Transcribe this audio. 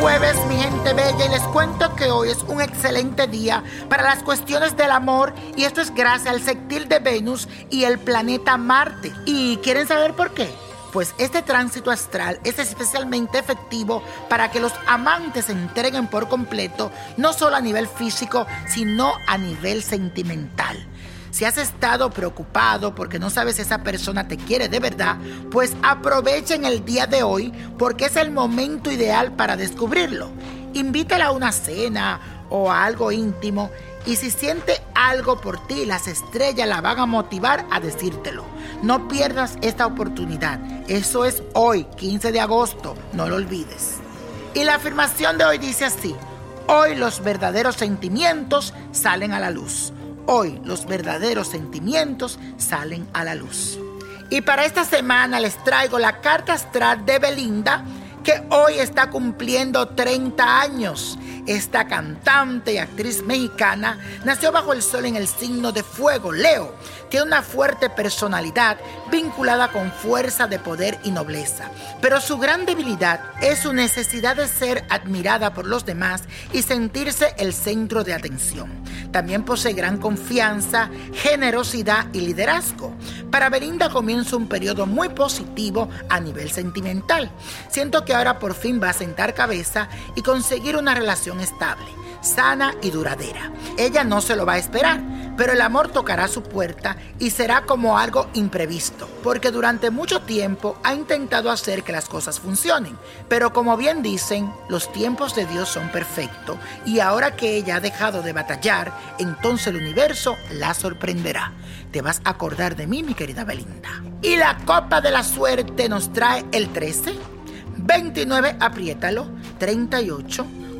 jueves, mi gente bella, y les cuento que hoy es un excelente día para las cuestiones del amor y esto es gracias al sextil de Venus y el planeta Marte. ¿Y quieren saber por qué? Pues este tránsito astral es especialmente efectivo para que los amantes se entreguen por completo, no solo a nivel físico, sino a nivel sentimental. Si has estado preocupado porque no sabes si esa persona te quiere de verdad, pues aprovechen el día de hoy porque es el momento ideal para descubrirlo. Invítala a una cena o a algo íntimo y si siente algo por ti, las estrellas la van a motivar a decírtelo. No pierdas esta oportunidad. Eso es hoy, 15 de agosto. No lo olvides. Y la afirmación de hoy dice así. Hoy los verdaderos sentimientos salen a la luz. Hoy los verdaderos sentimientos salen a la luz. Y para esta semana les traigo la carta astral de Belinda, que hoy está cumpliendo 30 años. Esta cantante y actriz mexicana nació bajo el sol en el signo de fuego, Leo. Tiene una fuerte personalidad vinculada con fuerza de poder y nobleza. Pero su gran debilidad es su necesidad de ser admirada por los demás y sentirse el centro de atención. También posee gran confianza, generosidad y liderazgo. Para Belinda comienza un periodo muy positivo a nivel sentimental. Siento que ahora por fin va a sentar cabeza y conseguir una estable, sana y duradera. Ella no se lo va a esperar, pero el amor tocará su puerta y será como algo imprevisto, porque durante mucho tiempo ha intentado hacer que las cosas funcionen. Pero como bien dicen, los tiempos de Dios son perfectos y ahora que ella ha dejado de batallar, entonces el universo la sorprenderá. Te vas a acordar de mí, mi querida Belinda. Y la copa de la suerte nos trae el 13, 29, apriétalo, 38,